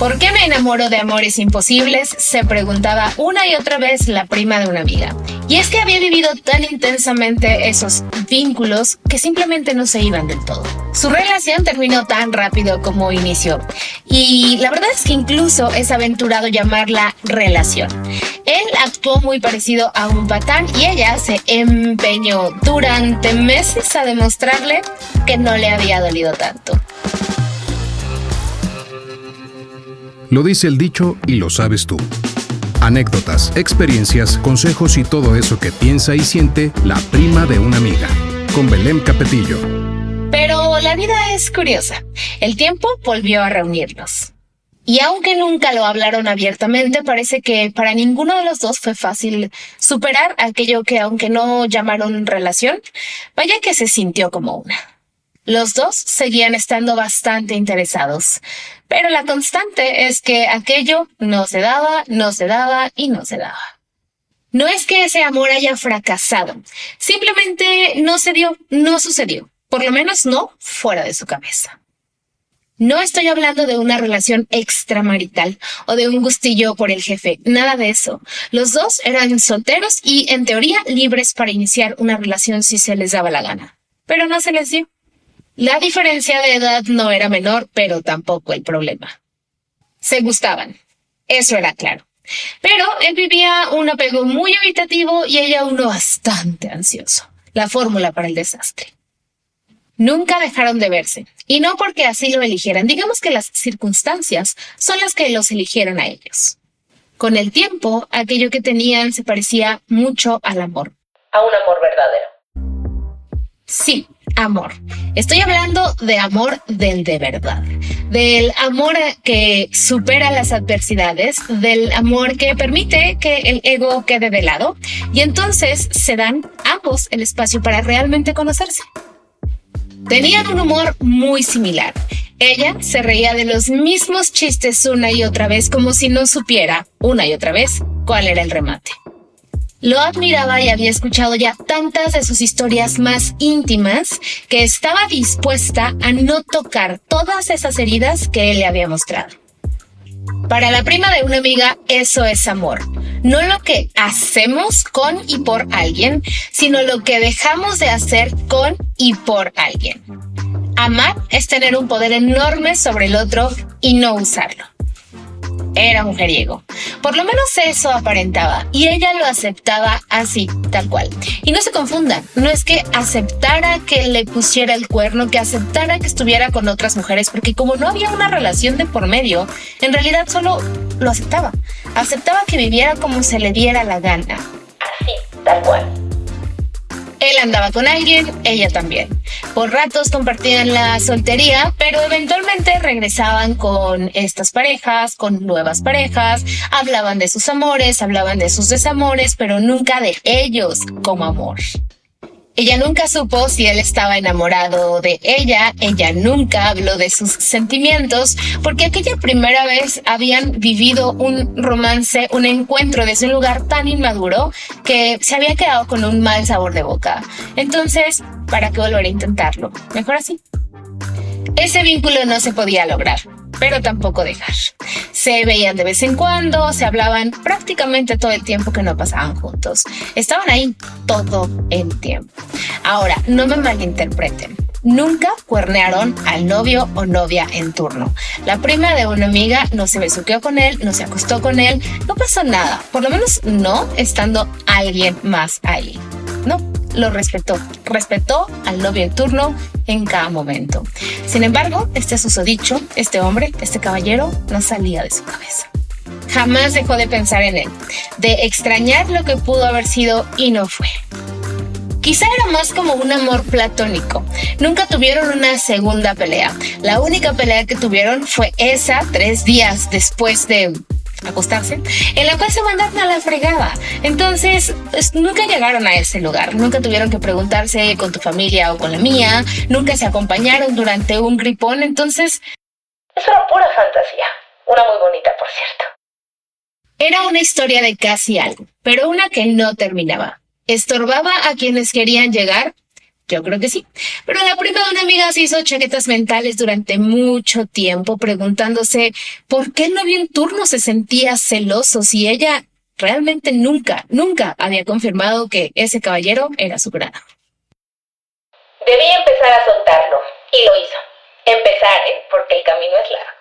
¿Por qué me enamoro de amores imposibles? Se preguntaba una y otra vez la prima de una amiga. Y es que había vivido tan intensamente esos vínculos que simplemente no se iban del todo. Su relación terminó tan rápido como inició. Y la verdad es que incluso es aventurado llamarla relación. Él actuó muy parecido a un patán y ella se empeñó durante meses a demostrarle que no le había dolido tanto. Lo dice el dicho y lo sabes tú. Anécdotas, experiencias, consejos y todo eso que piensa y siente la prima de una amiga. Con Belén Capetillo. Pero la vida es curiosa. El tiempo volvió a reunirnos. Y aunque nunca lo hablaron abiertamente, parece que para ninguno de los dos fue fácil superar aquello que aunque no llamaron relación, vaya que se sintió como una. Los dos seguían estando bastante interesados, pero la constante es que aquello no se daba, no se daba y no se daba. No es que ese amor haya fracasado, simplemente no se dio, no sucedió, por lo menos no fuera de su cabeza. No estoy hablando de una relación extramarital o de un gustillo por el jefe, nada de eso. Los dos eran solteros y, en teoría, libres para iniciar una relación si se les daba la gana. Pero no se les dio. La diferencia de edad no era menor, pero tampoco el problema. Se gustaban, eso era claro. Pero él vivía un apego muy evitativo y ella uno bastante ansioso. La fórmula para el desastre. Nunca dejaron de verse, y no porque así lo eligieran, digamos que las circunstancias son las que los eligieron a ellos. Con el tiempo, aquello que tenían se parecía mucho al amor. A un amor verdadero. Sí, amor. Estoy hablando de amor del de verdad, del amor que supera las adversidades, del amor que permite que el ego quede de lado y entonces se dan ambos el espacio para realmente conocerse. Tenían un humor muy similar. Ella se reía de los mismos chistes una y otra vez como si no supiera una y otra vez cuál era el remate. Lo admiraba y había escuchado ya tantas de sus historias más íntimas que estaba dispuesta a no tocar todas esas heridas que él le había mostrado. Para la prima de una amiga, eso es amor. No lo que hacemos con y por alguien, sino lo que dejamos de hacer con y por alguien. Amar es tener un poder enorme sobre el otro y no usarlo era mujeriego. Por lo menos eso aparentaba y ella lo aceptaba así, tal cual. Y no se confundan, no es que aceptara que le pusiera el cuerno, que aceptara que estuviera con otras mujeres, porque como no había una relación de por medio, en realidad solo lo aceptaba. Aceptaba que viviera como se le diera la gana. Así, tal cual. Él andaba con alguien, ella también. Por ratos compartían la soltería, pero eventualmente regresaban con estas parejas, con nuevas parejas, hablaban de sus amores, hablaban de sus desamores, pero nunca de ellos como amor. Ella nunca supo si él estaba enamorado de ella, ella nunca habló de sus sentimientos, porque aquella primera vez habían vivido un romance, un encuentro desde un lugar tan inmaduro que se había quedado con un mal sabor de boca. Entonces, ¿para qué volver a intentarlo? Mejor así. Ese vínculo no se podía lograr pero tampoco dejar. Se veían de vez en cuando, se hablaban prácticamente todo el tiempo que no pasaban juntos. Estaban ahí todo el tiempo. Ahora, no me malinterpreten. Nunca cuernearon al novio o novia en turno. La prima de una amiga no se besuqueó con él, no se acostó con él, no pasó nada. Por lo menos no estando alguien más ahí. No, lo respetó. Respetó al novio en turno en cada momento. Sin embargo, este susodicho, este hombre, este caballero, no salía de su cabeza. Jamás dejó de pensar en él, de extrañar lo que pudo haber sido y no fue. Quizá era más como un amor platónico. Nunca tuvieron una segunda pelea. La única pelea que tuvieron fue esa tres días después de acostarse, en la cual se mandaron a la fregada. Entonces, pues, nunca llegaron a ese lugar, nunca tuvieron que preguntarse con tu familia o con la mía, nunca se acompañaron durante un gripón, entonces... Es una pura fantasía, una muy bonita, por cierto. Era una historia de casi algo, pero una que no terminaba. Estorbaba a quienes querían llegar Yo creo que sí. Pero la prima de una amiga se hizo chaquetas mentales durante mucho tiempo preguntándose por qué el novio en turno se sentía celoso si ella realmente nunca, nunca había confirmado que ese caballero era su grado. Debí empezar a soltarlo y lo hizo. Empezar, ¿eh? Porque el camino es largo.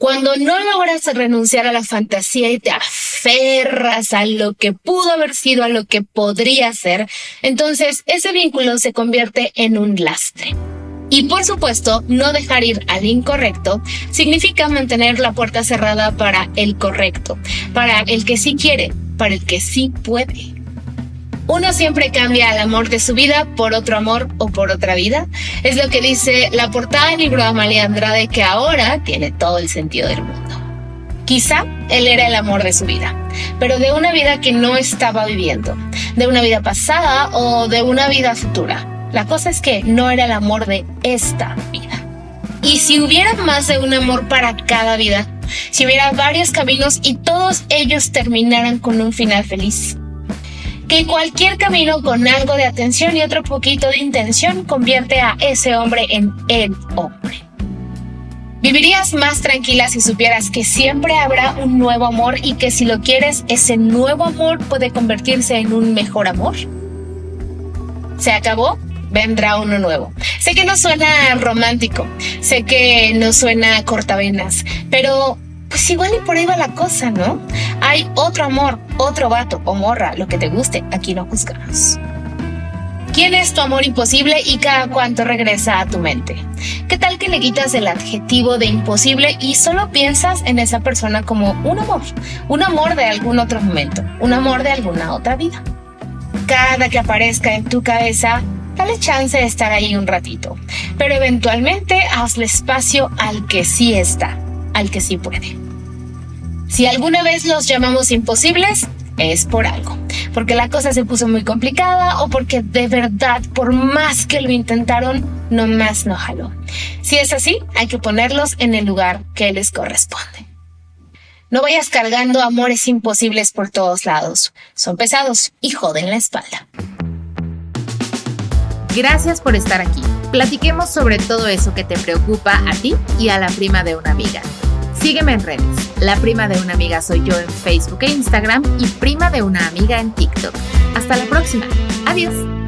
Cuando no logras renunciar a la fantasía y te aferras a lo que pudo haber sido, a lo que podría ser, entonces ese vínculo se convierte en un lastre. Y por supuesto, no dejar ir al incorrecto significa mantener la puerta cerrada para el correcto, para el que sí quiere, para el que sí puede. Uno siempre cambia el amor de su vida por otro amor o por otra vida. Es lo que dice la portada del libro de Amalia Andrade que ahora tiene todo el sentido del mundo. Quizá él era el amor de su vida, pero de una vida que no estaba viviendo, de una vida pasada o de una vida futura. La cosa es que no era el amor de esta vida. Y si hubiera más de un amor para cada vida, si hubiera varios caminos y todos ellos terminaran con un final feliz, que cualquier camino con algo de atención y otro poquito de intención convierte a ese hombre en el hombre. Vivirías más tranquila si supieras que siempre habrá un nuevo amor y que si lo quieres, ese nuevo amor puede convertirse en un mejor amor. ¿Se acabó? vendrá uno nuevo. Sé que no suena romántico, sé que no suena cortavenas, pero pues igual y por ahí va la cosa, ¿no? Hay otro amor, otro vato o morra, lo que te guste, aquí no juzgamos. ¿Quién es tu amor imposible y cada cuánto regresa a tu mente? ¿Qué tal que le quitas el adjetivo de imposible y solo piensas en esa persona como un amor? Un amor de algún otro momento, un amor de alguna otra vida. Cada que aparezca en tu cabeza, dale chance de estar ahí un ratito, pero eventualmente hazle espacio al que sí está, al que sí puede. Si alguna vez los llamamos imposibles, es por algo, porque la cosa se puso muy complicada o porque de verdad, por más que lo intentaron, no más no jaló. Si es así, hay que ponerlos en el lugar que les corresponde. No vayas cargando amores imposibles por todos lados. Son pesados y joden la espalda. Gracias por estar aquí. Platiquemos sobre todo eso que te preocupa a ti y a la prima de una amiga. Sígueme en redes. La prima de una amiga soy yo en Facebook e Instagram y prima de una amiga en TikTok. Hasta la próxima. Adiós.